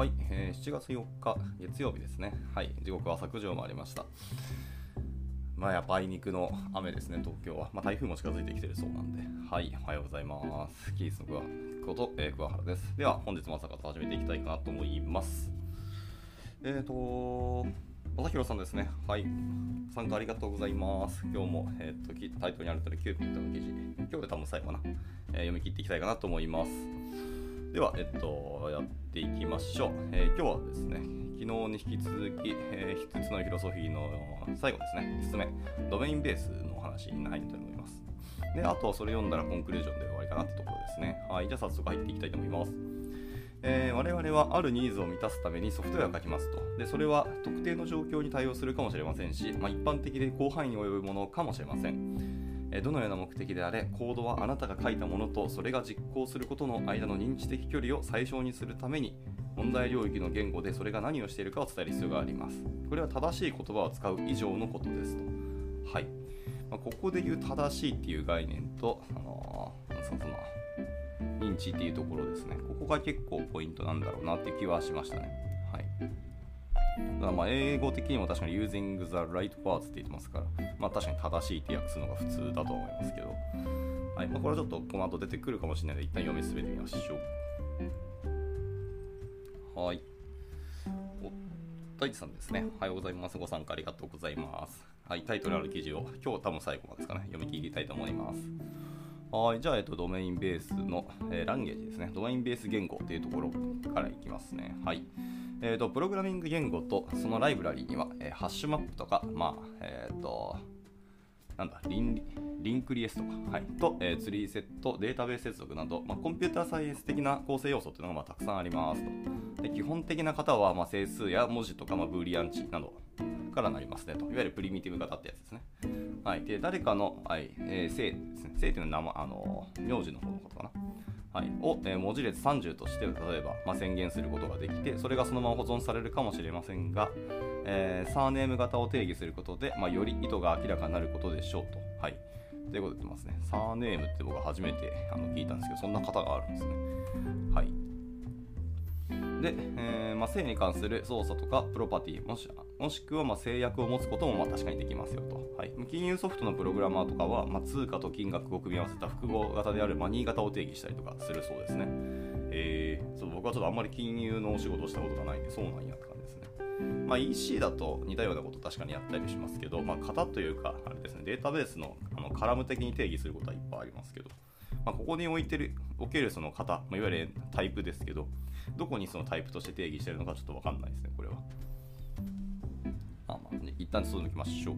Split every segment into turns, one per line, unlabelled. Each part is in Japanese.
はい、えー7月4日月曜日ですね。はい、時刻は朝9時を回りました。まあやっぱあいにくの雨ですね、東京は。まあ台風も近づいてきてるそうなんで。はい、おはようございます。キースの桑こと、えー、桑原です。では、本日も朝から始めていきたいかなと思います。えーと、朝広さんですね。はい。参加ありがとうございます。今日も、えー、ときタイトルにある通りキューピットの記事、今日で多分最後かな、えー読み切っていきたいかなと思います。では、えっと、やっていきましょう。えー今日はですね、昨日に引き続き、えー、一つのフィロソフィーの最後ですね、5つ目、ドメインベースの話に入りたいと思います。で、あとはそれ読んだらコンクルージョンで終わりかなってところですね。はい、じゃあ早速入っていきたいと思います。えー我々はあるニーズを満たすためにソフトウェアを書きますと。で、それは特定の状況に対応するかもしれませんし、まあ、一般的で広範囲に及ぶものかもしれません。どのような目的であれ、コードはあなたが書いたものとそれが実行することの間の認知的距離を最小にするために、問題領域の言語でそれが何をしているかを伝える必要があります。これは正しい言葉を使う以上のことですと。はい。まあ、ここで言う正しいっていう概念と、あのーそのその認知っていうところですね。ここが結構ポイントなんだろうなっていう気はしましたね。まあ英語的にも確かに using the right words って言ってますから、まあ確かに正しいって訳すのが普通だと思いますけど、はい。まあこれはちょっとこの後出てくるかもしれないので、一旦読み進めてみましょう。はい。お大地さんですね。おはようございます。ご参加ありがとうございます。はい。タイトルある記事を今日多分最後までですかね、読み切りたいと思います。はい、じゃあ、えっと、ドメインベースの、えーランゲージですね。ドメインベース言語っていうところからいきますね。はい。えっ、と、プログラミング言語とそのライブラリーには、えーハッシュマップとか、まあ、えっ、と、なんだリン、リンクリエスとか、はい、と、えーツリーセット、データベース接続など、まあ、コンピューターサイエンス的な構成要素っていうのがまあたくさんありますと。で基本的な型はまあ整数や文字とか、まあ、ブーリアン値などからなりますねと。いわゆるプリミティブ型ってやつですね。はい、で誰かの、はいえー、姓ですね。姓っていうのは名前あの名字の方のことかな。はい、を、えー文字列30として例えば、まあ、宣言することができてそれがそのまま保存されるかもしれませんが、えーサーネーム型を定義することで、まあ、より意図が明らかになることでしょうと。はい、ということで言ってますね。サーネームって僕は初めてあの聞いたんですけどそんな型があるんですね。はいで、えーまあ、性に関する操作とかプロパティもしもしくはま制約を持つこともまあ確かにできますよと、はい、金融ソフトのプログラマーとかは、ま、通貨と金額を組み合わせた複合型であるマニー型を定義したりとかするそうですね、えー、そう僕はちょっとあんまり金融のお仕事をしたことがないんでそうなんやって感じですね。まあ、EC だと似たようなこと確かにやったりしますけど、まあ、型というかあれですねデータベースのあのカラム的に定義することはいっぱいありますけど、まあ、ここに置いてるおけるその型、まあ、いわゆるタイプですけどどこにそのタイプとして定義してるのかちょっと分かんないですねこれは。あ、まあね、一旦そう抜きましょう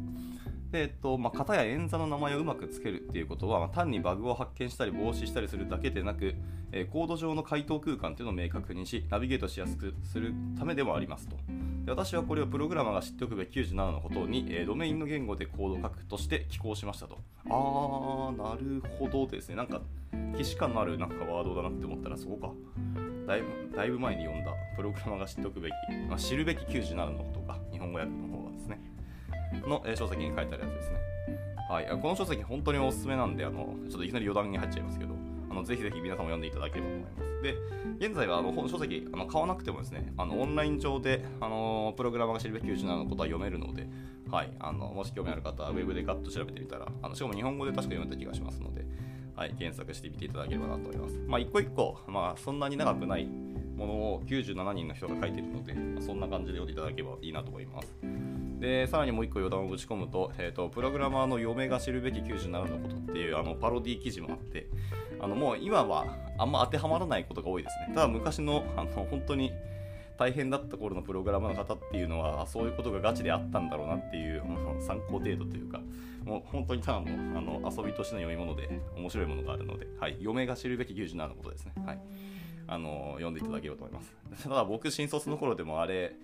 で、えっとまあ、型や演座の名前をうまくつけるっていうことは、まあ単にバグを発見したり防止したりするだけでなく、えーコード上の回答空間というのを明確にしナビゲートしやすくするためでもありますと。で私はこれをプログラマーが知っておくべき97のことに、えードメインの言語でコードを書くとして寄稿しましたと。あーなるほどですね。なんか既視感のあるなんかワードだなって思ったらそこか。だいぶだいぶ前に読んだプログラマーが知っておくべき、まあ、知るべき97のことか。日本語訳の方がですねの、え書籍に書いてあるやつですね。はい、この書籍本当におすすめなんであのちょっといきなり余談に入っちゃいますけどあのぜひぜひ皆さんも読んでいただければと思います。で現在はあの本書籍あの買わなくてもですねあのオンライン上であのプログラマーが知るべき97のことは読めるので、はい、あのもし興味ある方はウェブでガッと調べてみたらあのしかも日本語で確か読めた気がしますので、はい、検索してみていただければなと思います。まあ一個一個、まあ、そんなに長くないものを97人の人が書いているので、まあそんな感じで読んでいただければいいなと思います。でさらにもう一個余談をぶち込むと,、えー、とプログラマーの嫁が知るべき97のことっていうあのパロディ記事もあってあのもう今はあんま当てはまらないことが多いですね。ただ昔のあの本当に大変だった頃のプログラマーの方っていうのはそういうことがガチであったんだろうなっていうもう参考程度というかもう本当にただのあの遊びとしての読み物で面白いものがあるので、はい、嫁が知るべき97のことですね、はい、あの読んでいただければと思います。ただ僕新卒の頃でもあれ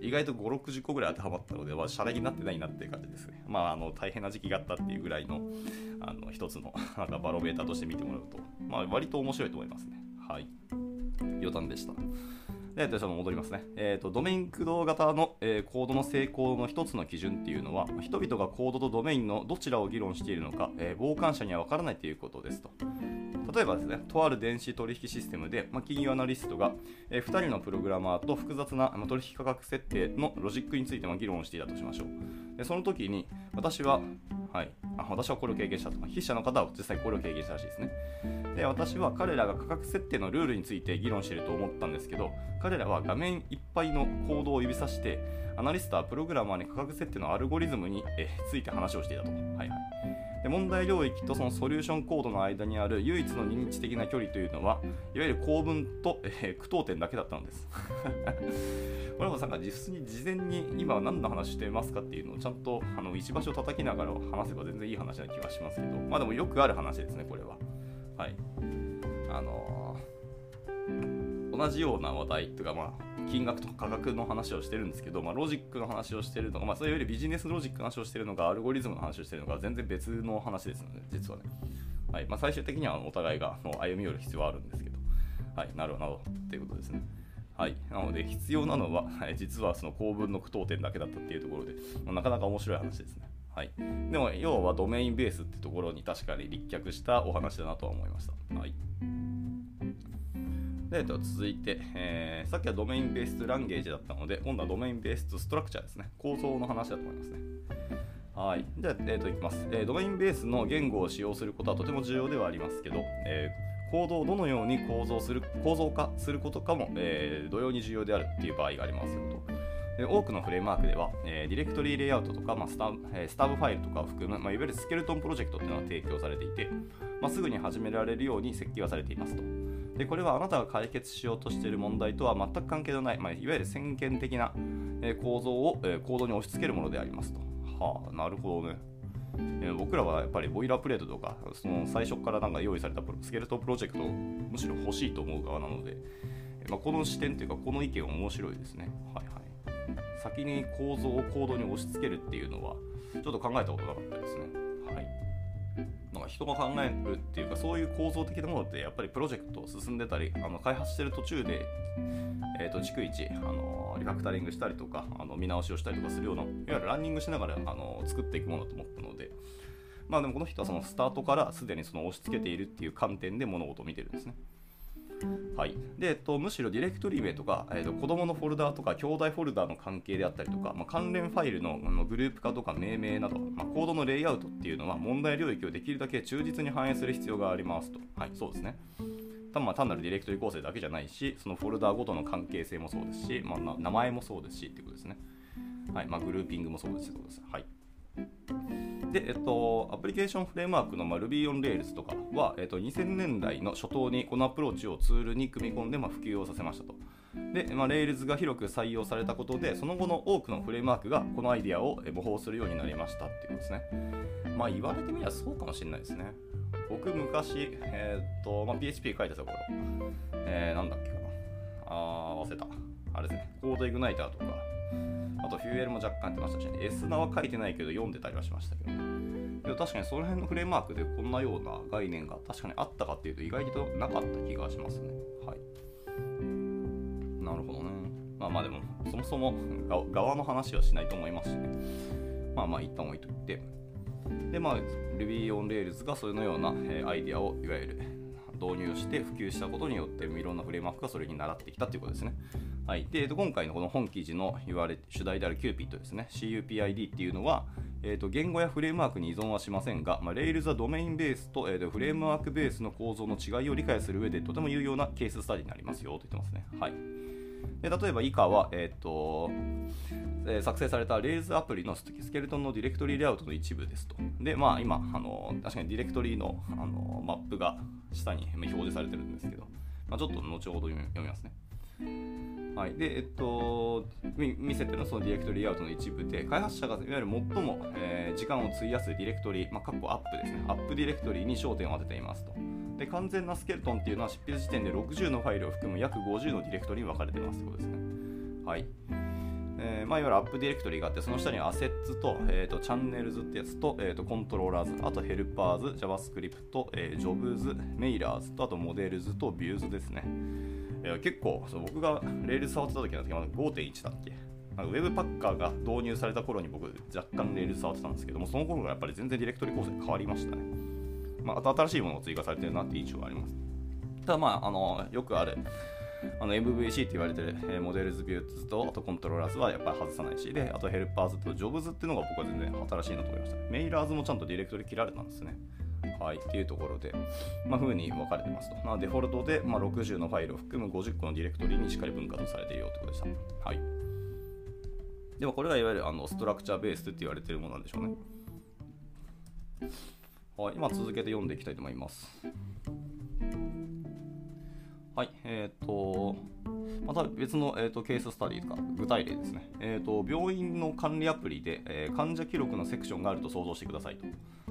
意外と560個ぐらい当てはまったので、まあ、シャレになってないなっていう感じです。ねまああの大変な時期があったっていうぐらいのあの一つのなんかバロメーターとして見てもらうと、まあ、割と面白いと思いますね。はい。余談でした。で、でその戻りますね。えーと、ドメイン駆動型の、えーコードの成功の一つの基準っていうのは、人々がコードとドメインのどちらを議論しているのか、えー傍観者には分からないということですと。例えばですね、とある電子取引システムで、まあ、企業アナリストが、えー、2人のプログラマーと複雑な、まあ、取引価格設定のロジックについて、まあ、議論をしていたとしましょう。でその時に、私は、はい、あ私はこれを経験したと。筆者の方は実際これを経験したらしいですね。で、私は彼らが価格設定のルールについて議論していると思ったんですけど、彼らは画面いっぱいのコードを指さして、アナリストはプログラマーに価格設定のアルゴリズムに、えー、ついて話をしていたと。はいはい。で問題領域とそのソリューションコードの間にある唯一の認知的な距離というのはいわゆる構文と、えー、句読点だけだったのです。これもさんが実に事前に今は何の話してますかっていうのをちゃんとあの石橋を叩きながら話せば全然いい話な気がしますけどまあでもよくある話ですねこれは。はい。あのー、同じような話題とかまあ金額とか価格の話をしてるんですけど、まあ、ロジックの話をしてるのが、まあ、それよりビジネスロジックの話をしてるのか、アルゴリズムの話をしてるのか、全然別の話ですので、実はね。はいまあ、最終的にはお互いがもう歩み寄る必要はあるんですけど、はい、なるほど、っていうことですね。はい、なので必要なのは、実はその構文の句読点だけだったっていうところで、まあ、なかなか面白い話ですね。はい、でも要はドメインベースってところに確かに立脚したお話だなとは思いました。はいで続いて、えー、さっきはドメインベースランゲージだったので、今度はドメインベースストラクチャーですね。構造の話だと思いますね。はい。じゃあ、えー、といきます、えー、ドメインベースの言語を使用することはとても重要ではありますけど、えー、コードをどのように構造する構造化することかも、えー、同様に重要であるっていう場合がありますよと。で多くのフレームワークでは、えー、ディレクトリーレイアウトとか、まあスタえー、スタブファイルとかを含む、まあ、いわゆるスケルトンプロジェクトっていうのが提供されていて、まあ、すぐに始められるように設計はされていますと。でこれはあなたが解決しようとしている問題とは全く関係のない、まあ、いわゆる先験的な、構造を、えー、コードに押し付けるものでありますと。はあ、なるほどね。僕らはやっぱりボイラープレートとかその最初からなんか用意されたスケルトンプロジェクトをむしろ欲しいと思う側なので、まあ、この視点というかこの意見面白いですね。はいはい。先に構造をコードに押し付けるっていうのはちょっと考えたことなかったですね。はい。なんか人が考えるっていうかそういう構造的なものってやっぱりプロジェクト進んでたりあの開発してる途中で、えーと、逐一あのリファクタリングしたりとかあの見直しをしたりとかするようないわゆるランニングしながらあの作っていくものだと思ったのでまあでもこの人はそのスタートからすでにその押し付けているっていう観点で物事を見てるんですね。はいでえっと、むしろディレクトリ名とか、えっと、子供のフォルダーとか兄弟フォルダーの関係であったりとか、まあ、関連ファイルののグループ化とか命名など、まあ、コードのレイアウトっていうのは問題領域をできるだけ忠実に反映する必要がありますと。はい、そうですね。単なるディレクトリ構成だけじゃないし、そのフォルダーごとの関係性もそうですし、まあ、名前もそうですしってことですね。はいまあ、グルーピングもそうですし、そうです。はい。で、えっと、アプリケーションフレームワークの、まあ、Ruby on Rails とかは、えっと、2000年代の初頭にこのアプローチをツールに組み込んで、まあ、普及をさせましたと。で、まあ、Rails が広く採用されたことで、その後の多くのフレームワークがこのアイデアを模倣するようになりましたっていうことですね。まあ、言われてみればそうかもしれないですね。僕、昔、えー、っと、まあ、PHP 書いてた頃、えー、なんだっけかな。あー、忘れた。あれですね、コードイグナイターとか、あとフューエルも若干やってましたし、ね、S ナは書いてないけど読んでたりはしましたけど、ね、でも確かにその辺のフレームワークでこんなような概念が確かにあったかっていうと意外となかった気がしますね。はい。なるほどね。まあまあでも、そもそも 側の話はしないと思いますしね。まあまあ一旦置いといて。でまあ Ruby on Rails がそのような、えアイデアをいわゆる導入して普及したことによっていろんなフレームワークがそれに習ってきたということですね。はい、で今回のこの本記事の言わば主題である Cupid ですね CUPID っていうのは、えーと、言語やフレームワークに依存はしませんが、まあ、Rails はドメインベースと,、えーとフレームワークベースの構造の違いを理解する上でとても有用なケーススタディになりますよと言ってますね。はいで例えば以下は、えーとえー、作成された Rails アプリのスケルトンのディレクトリレイアウトの一部ですと。で、まあ今、あの確かにディレクトリのあのマップが下に表示されてるんですけど、まあ、ちょっと後ほど読みますね。はい、で、えっと、見せてのそのディレクトリレイアウトの一部で、開発者がいわゆる最も、えー、時間を費やすディレクトリ、まあ、 app ですね、 app ディレクトリーに焦点を当てていますと。で、完全なスケルトンっていうのは執筆時点で60のファイルを含む約50のディレクトリーに分かれていますということですね。はい。えー、まあ、いわゆるアップディレクトリーがあって、その下に assets と、えーと、 channels ってやつと、えーと、 controllers、あと helpers、JavaScript、えー、 jobs、 mailers と、あと models と views ですね。えー、結構そう、僕が Rails 触ってた時の時は5.1だっけなんかウェブパッカーが導入された頃に僕若干 Rails 触ってたんですけども、その頃からやっぱり全然ディレクトリ構成変わりましたね。まあ、新しいものを追加されてるなって印象があります。ただまあ、あのよくあるあの MVC って言われてる、え、 models views とあと controllers はやっぱり外さないしであと helpers と jobs っていうのが僕は全然新しいなと思いました mailers もちゃんとディレクトリ切られたんですねはい、っていうところで、まあ、風に分かれてますと。まあ、デフォルトで、まあ、60のファイルを含む50個のディレクトリにしっかり分割されているよということでした。はい。でもこれがいわゆるあのストラクチャーベースって言われているものなんでしょうね。はい、今続けて読んでいきたいと思います。はい、えっ、ー、と、また別の、えーと、ケーススタディとか具体例ですね。えーと、病院の管理アプリで、えー、患者記録のセクションがあると想像してくださいと。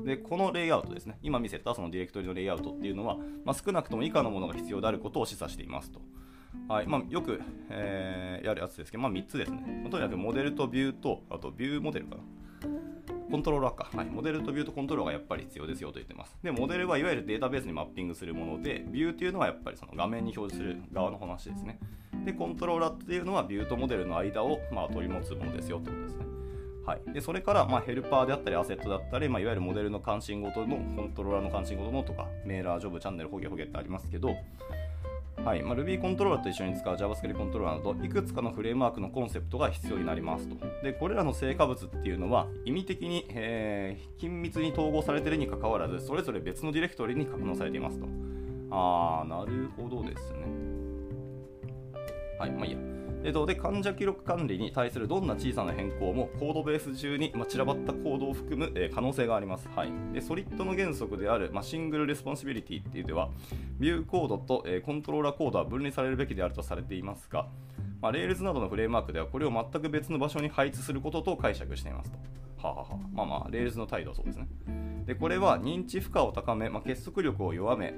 で、このレイアウトですね、今見せたそのディレクトリのレイアウトっていうのは、まあ、少なくとも以下のものが必要であることを示唆していますと。はいまあ、よく、えー、やるやつですけど、まあ、3つですね。とにかくモデルとビューと、あとビューモデルかな。コントローラーか、はい、モデルとビューとコントローラーがやっぱり必要ですよと言ってます。で、モデルはいわゆるデータベースにマッピングするもので、ビューっていうのはやっぱりその画面に表示する側の話ですね。で、コントローラーっていうのはビューとモデルの間を、まあ、取り持つものですよってことですね。はい、でそれから、まあ、ヘルパーであったりアセットだったり、まあ、いわゆるモデルの関心ごとのコントローラーの関心ごとのとかメーラー、ジョブ、チャンネル、ホゲホゲってありますけど、はい。まあ、Ruby コントローラーと一緒に使う JavaScript コントローラーなどいくつかのフレームワークのコンセプトが必要になりますと。でこれらの成果物っていうのは意味的に、えー、緊密に統合されているにかかわらずそれぞれ別のディレクトリに格納されていますと。あーなるほどですね。はい。まあいいや。えっと、で患者記録管理に対するどんな小さな変更もコードベース中に、まあ、散らばったコードを含む、えー、可能性があります。はい、で SOLID の原則である、まあ、 single responsibility っていうでは、ビューコードと、えー、コントローラーコードは分離されるべきであるとされていますが、まあ、Rails などのフレームワークではこれを全く別の場所に配置することと解釈していますと。はははまあまあ、Rails の態度はそうですね。でこれは認知負荷を高め、まあ、結束力を弱め、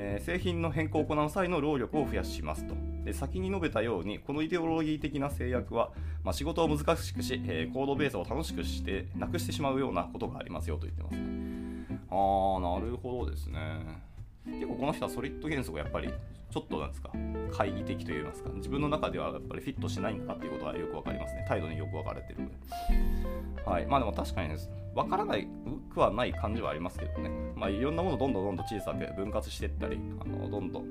えー、製品の変更を行う際の労力を増やしますと。で先に述べたように、このイデオロギー的な制約は、まあ、仕事を難しくし、えー、コードベースを楽しくしてなくしてしまうようなことがありますよと言ってますね。ああ、なるほどですね。結構この人はソリッド原則がやっぱりちょっとなんですか懐疑的といいますか自分の中ではやっぱりフィットしないんだなっていうことはよく分かりますね。態度によく分かれてるはい。まあでも確かにです。分からないくはない感じはありますけどね。まあいろんなものどんどんどんどん小さく分割していったりあのどんどん、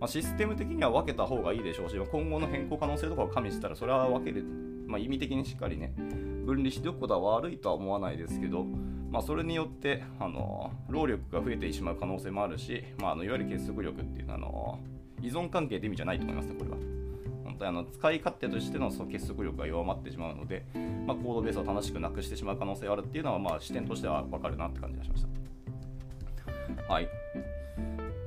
まあ、システム的には分けた方がいいでしょうし今後の変更可能性とかを加味したらそれは分ける、まあ、意味的にしっかりね分離しておくことは悪いとは思わないですけどまあ、それによってあの労力が増えてしまう可能性もあるし、まあ、あのいわゆる結束力っていうのはあの依存関係って意味じゃないと思いますね、これは。本当にあの使い勝手としてのその結束力が弱まってしまうので、まあ、コードベースを楽しくなくしてしまう可能性があるっていうのは、まあ、視点としては分かるなって感じがしました。はい。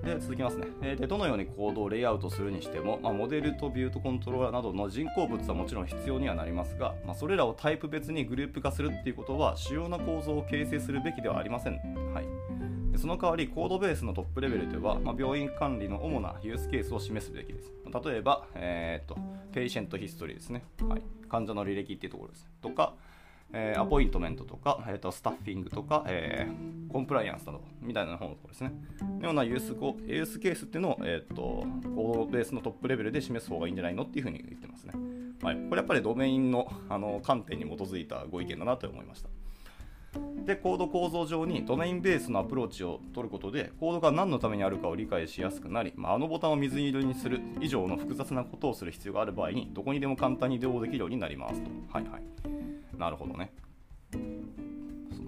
で続きますね、えでどのようにコードをレイアウトするにしても、まあ、モデルとビュートコントローラーなどの人工物はもちろん必要にはなりますが、まあ、それらをタイプ別にグループ化するっていうことは主要な構造を形成するべきではありません。はいでその代わりコードベースのトップレベルでは、まあ、病院管理の主なユースケースを示すべきです。例えば、えーと、 patient history ですね、はい、患者の履歴っていうところです。とか、えー、 appointment とか、えーと、 staffing とか、えー、コンプライアンスなどみたいな方のところですね。のようなユースコユースケースっていうのを、えーと、コードベースのトップレベルで示す方がいいんじゃないのっていうふうに言ってますね。はい、これやっぱりドメインのあの観点に基づいたご意見だなと思いました。でコード構造上にドメインベースのアプローチを取ることでコードが何のためにあるかを理解しやすくなり、まあ、あのボタンを水色にする以上の複雑なことをする必要がある場合にどこにでも簡単に移動できるようになりますと。はいはい。なるほどね。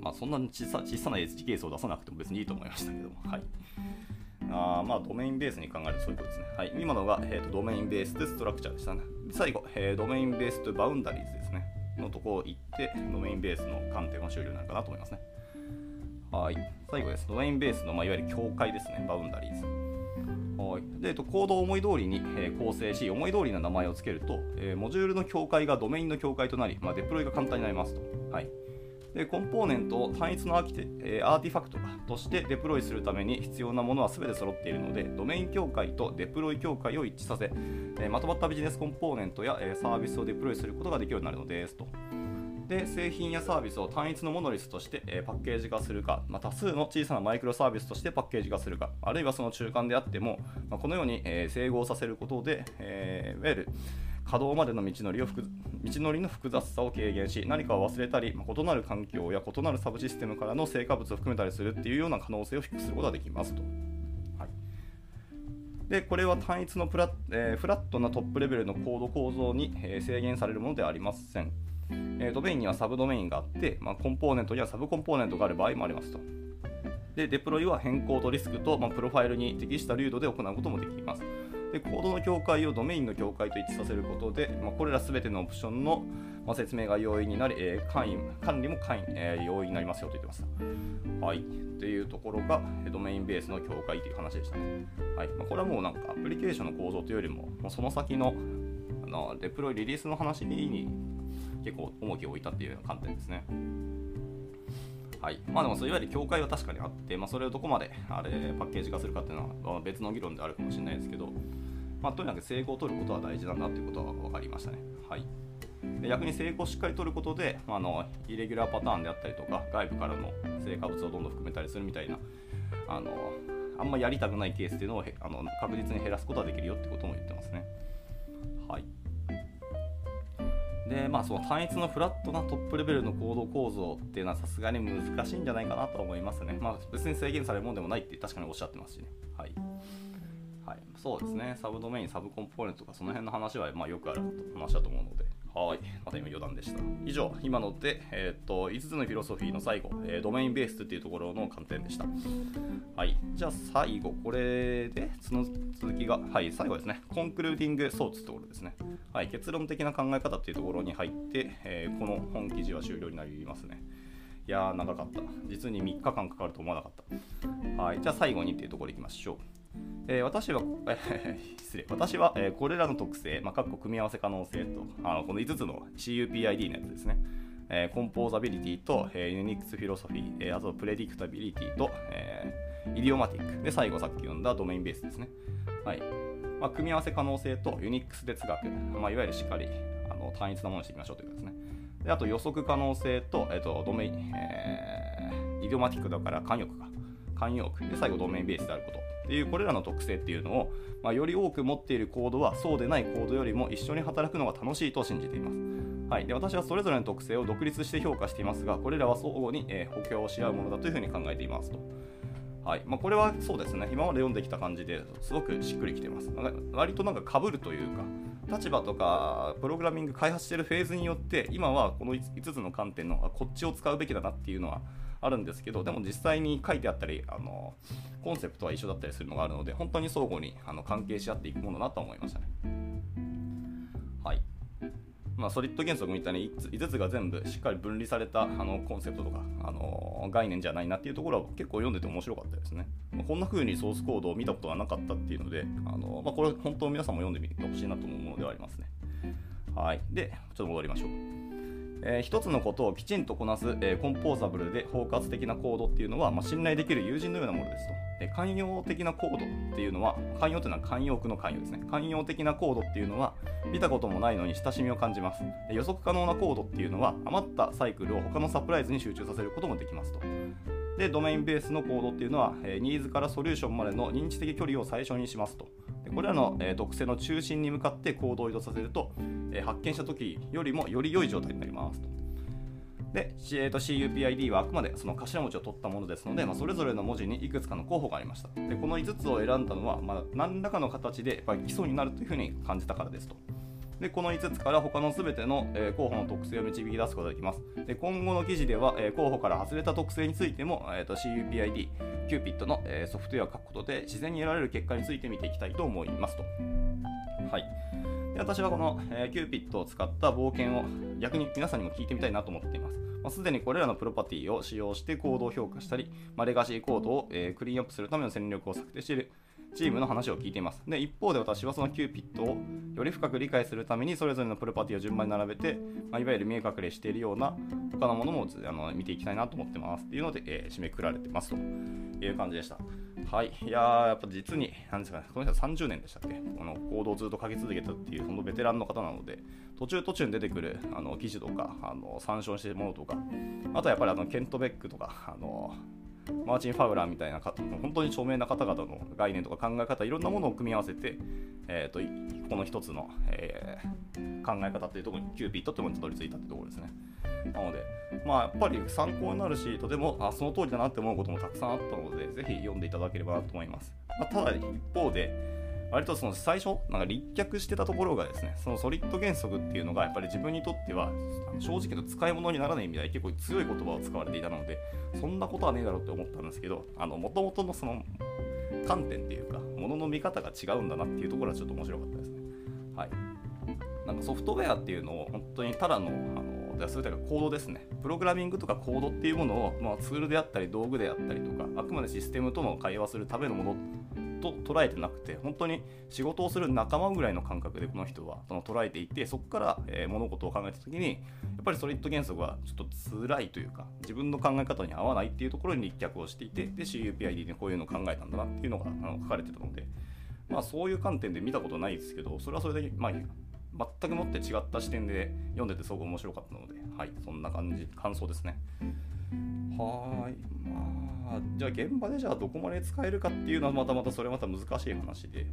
まあ、そんな小さ小さなエッジケースを出さなくても別にいいと思いましたけども。はい。あまあ、ドメインベースに考えるとそういうことですね。はい、今のが、えーと、 domain-based structure でしたね。最後、えー、 domain-based boundaries ですね。のところ行って、ドメインベースの観点は終了なるかなと思いますね。はい。最後です。ドメインベースの、まあ、いわゆる境界ですね。 boundaries。はいで、コードを思い通りに、え構成し、思い通りな名前を付けると、えモジュールの境界がドメインの境界となり、まあ、デプロイが簡単になりますと。はい。でコンポーネントを単一のアーキテ、えアーティファクトとしてデプロイするために必要なものは全て揃っているのでドメイン境界とデプロイ境界を一致させ、えまとまったビジネスコンポーネントや、えサービスをデプロイすることができるようになるのですと。で製品やサービスを単一のモノリスとして、えパッケージ化するか、まあ、多数の小さなマイクロサービスとしてパッケージ化するかあるいはその中間であっても、まあ、このように、え整合させることで、え、いわゆる稼働までの道のりを道のりの複雑さを軽減し何かを忘れたり、ま、異なる環境や異なるサブシステムからの成果物を含めたりするっていうような可能性を低くすることができますと。でこれは単一のプラ、えー、フラットなトップレベルのコード構造に、えー、制限されるものではありません。えー、ドメインにはサブドメインがあって、まあ、コンポーネントにはサブコンポーネントがある場合もありますと。で、デプロイは変更とリスクと、まあ、プロファイルに適した流度で行うこともできます。で、コードの境界をドメインの境界と一致させることで、まあ、これらすべてのオプションの、ま、説明が容易になり、えー、管理管理も管理、えー、容易になりますよと言ってました。はい。っていうところが、ドメインベースの境界という話でしたね。はい。まあ、これはもうなんかアプリケーションの構造というよりも、ま、その先のあのデプロイ、リリースの話に結構重きを置いたっていう観点ですね。はい、まあでもそういわゆる境界は確かにあって、まあ、それをどこまであれパッケージ化するかっていうのは別の議論であるかもしれないですけど、まあ、とにかく成功を取ることは大事なんだっていうことは分かりましたね。はい、で逆に成功をしっかり取ることで、まあ、のイレギュラーパターンであったりとか外部からの成果物をどんどん含めたりするみたいなあのあんまやりたくないケースっていうのをあの確実に減らすことができるよってことも言ってますね。はいでまあその単一のフラットなトップレベルのコード構造っていうのはさすがに難しいんじゃないかなと思いますね。まあ別に制限されるものでもないって確かにおっしゃってますしね。はい。はい、そうですね、サブドメイン、サブコンポーネントとかその辺の話はまあよくある話だと思うので、はい、また今余談でした。以上、今ので、えー、っと5つのフィロソフィーの最後、えー、ドメインベースっていうところの観点でした。はい、じゃあ最後、これでその続きが、はい、最後ですね、 concluding thoughts ってところですね。はい、結論的な考え方っていうところに入って、えー、この本記事は終了になりますね。いやー、長かった。実に3日間かかると思わなかった。はい、じゃあ最後にっていうところいきましょう。えー、私は、えー、失礼、私は、え、これらの特性、まあ、括弧組み合わせ可能性と、あのこの5つの CUPID のやつですね。えー、コンポーザビリティと、えー、ユニックスフィロソフィー、えー、あとプレディクタビリティと、えー、イディオマティック。で、最後さっき読んだドメインベースですね。はい。まあ、組み合わせ可能性とユニックス哲学、まあ、いわゆるしっかりあの単一なものにしていきましょうということですね。であと予測可能性と、えーとドメイン、えー、イディオマティックだから慣用句か。慣用句。で、最後ドメインベースであること。っていうこれらの特性っていうのを、まあ、より多く持っているコードはそうでないコードよりも一緒に働くのが楽しいと信じています。はい、で私はそれぞれの特性を独立して評価していますが、これらは相互に、えー、補強し合うものだというふうに考えていますと。はいまあ、これはそうですね、今まで読んできた感じですごくしっくりきてます。なんか割となんか被るというか、立場とかプログラミング開発しているフェーズによって、今はこの5つの観点のこっちを使うべきだなっていうのはあるんですけどでも実際に書いてあったりあのコンセプトは一緒だったりするのがあるので本当に相互にあの関係し合っていくものだなと思いましたねまあ、ソリッド原則みたいに 5, つが全部しっかり分離されたあのコンセプトとか、あの概念じゃないなっていうところは結構読んでて面白かったですね。まあ、こんな風にソースコードを見たことがなかったっていうので、あのまあ、これ本当皆さんも読んでみてほしいなと思うものではありますね。はい。で、ちょっと戻りましょう。えー、一つのことをきちんとこなす、えー、コンポーザブルで包括的なコードっていうのは、まあ、信頼できる友人のようなものですと。で寛容的なコードっていうのは、寛容というのは慣用句の寛容ですね。寛容的なコードっていうのは、見たこともないのに親しみを感じます。で予測可能なコードっていうのは、余ったサイクルを他のサプライズに集中させることもできますと。で、ドメインベースのコードっていうのは、えー、ニーズからソリューションまでの認知的距離を最小にしますと。これらの、えー、特性の中心に向かって行動を移動させると、え、発見した時よりもより良い状態になりますと。で、えー、と CUPID はあくまでその頭文字を取ったものですので、まあ、それぞれの文字にいくつかの候補がありました。でこの5つを選んだのは、まあ、何らかの形でやっぱり基礎になるというふうに感じたからですと。でこの5つから他の全ての、え、候補の特性を導き出すことができます。で今後の記事では、え、候補から外れた特性についても、えー、と CUPID、CUPID の、え、ソフトウェアを書くことで自然に得られる結果について見ていきたいと思いますと。はい。で私はこの、えー、キューピットを使った冒険を逆に皆さんにも聞いてみたいなと思っています。まあ、すでにこれらのプロパティを使用してコードを評価したり、まあ、レガシーコードを、えー、クリーンアップするための戦略を策定しているチームの話を聞いています。で、一方で私はそのキューピットをより深く理解するためにそれぞれのプロパティを順番に並べて、まあ、いわゆる見え隠れしているような他のものもあの見ていきたいなと思ってますっていうので、えー、締めくくられてますという感じでした。はい。いや、やっぱ実に、なんですかね、この人は30年でしたっけ？このコードをずっと書き続けたっていう、そのベテランの方なので、途中途中に出てくるあの記事とか、あの参照しているものとか、あとはやっぱりあのケント・ベックとか、あのマーチン・ファウラーみたいな方本当に著名な方々の概念とか考え方いろんなものを組み合わせて、えーと、この一つの、えー、考え方っていうところにキューピットってものにたどり着いたってところですね。なので、まあ、やっぱり参考になるし、とてもあその通りだなって思うこともたくさんあったので、ぜひ読んでいただければなと思います。まあ、ただ、一方で、割とその最初、なんか立脚してたところがですね、そのソリッド原則っていうのが、やっぱり自分にとっては、正直の使い物にならないみたいな結構強い言葉を使われていたので、そんなことはねえだろうって思ったんですけど、もともとのその観点っていうか、ものの見方が違うんだなっていうところはちょっと面白かったですね。はい。なんかソフトウェアっていうのを本当にただの、あの、それとかコードですね。プログラミングとかコードっていうものを、まあ、ツールであったり道具であったりとか、あくまでシステムとの会話するためのものと捉えてなくて本当に仕事をする仲間ぐらいの感覚でこの人はその捉えていてそこから、えー、物事を考えた時にやっぱりソリッド原則はちょっと辛いというか自分の考え方に合わないっていうところに立脚をしていてで CUPID でこういうのを考えたんだなっていうのがあの書かれてたのでまあそういう観点で見たことないですけどそれはそれでまあ全くもって違った視点で読んでてすごく面白かったのではいそんな感じ感想ですね。はい。まあじゃあ現場でじゃあどこまで使えるかっていうのはまたまたそれまた難しい話で、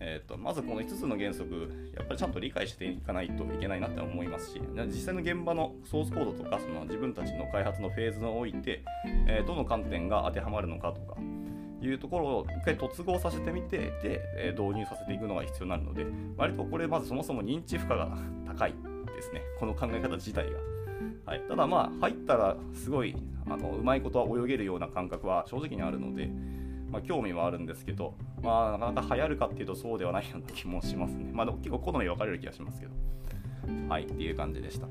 えーと、まずこの5つの原則やっぱりちゃんと理解していかないといけないなって思いますし。実際の現場のソースコードとかその自分たちの開発のフェーズにおいて、えー、どの観点が当てはまるのかとかいうところを一回突合させてみてで、えー、導入させていくのが必要になるので割とこれまずそもそも認知負荷が高いですね。この考え方自体が。はい、ただまあ入ったらすごいあのうまいことは泳げるような感覚は正直にあるので、まあ、興味はあるんですけど、まあ、なかなか流行るかっていうとそうではないような気もしますね。まあ、結構好み分かれる気がしますけど。はい、っていう感じでした。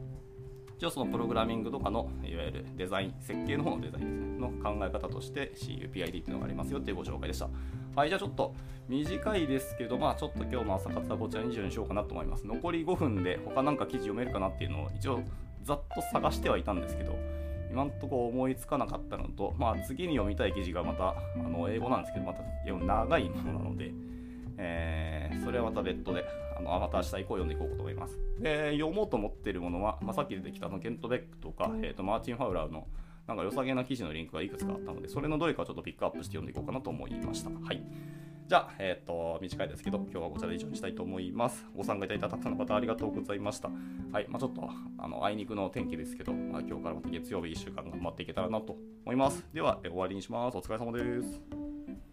一応そのプログラミングとかのいわゆるデザイン、設計の方のデザインですね、の考え方として CUPID っていうのがありますよっていうご紹介でした。はい、じゃあちょっと短いですけど、まあちょっと今日の朝活はこちらに以上にしようかなと思います。残り5分で他なんか記事読めるかなっていうのを一応ざっと探してはいたんですけど、今んとこ思いつかなかったのと、まあ、次に読みたい記事がまたあの英語なんですけど、また長いものなので、えー、それはまた別途で、あのまた明日以降読んでいこうと思います。で、読もうと思っているものは、まあ、さっき出てきたのケント・ベックとか、えーと、マーチン・ファウラーのなんか良さげな記事のリンクがいくつかあったので、それのどれかちょっとピックアップして読んでいこうかなと思いました。はい。じゃあ、えっ、ー、と、短いですけど、今日はこちらで以上にしたいと思います。ご参加いただいたたくさんの方ありがとうございました。はい、まあ、ちょっと、あの、あいにくの天気ですけど、まあ、今日からまた月曜日1週間頑張っていけたらなと思います。では、終わりにします。お疲れ様です。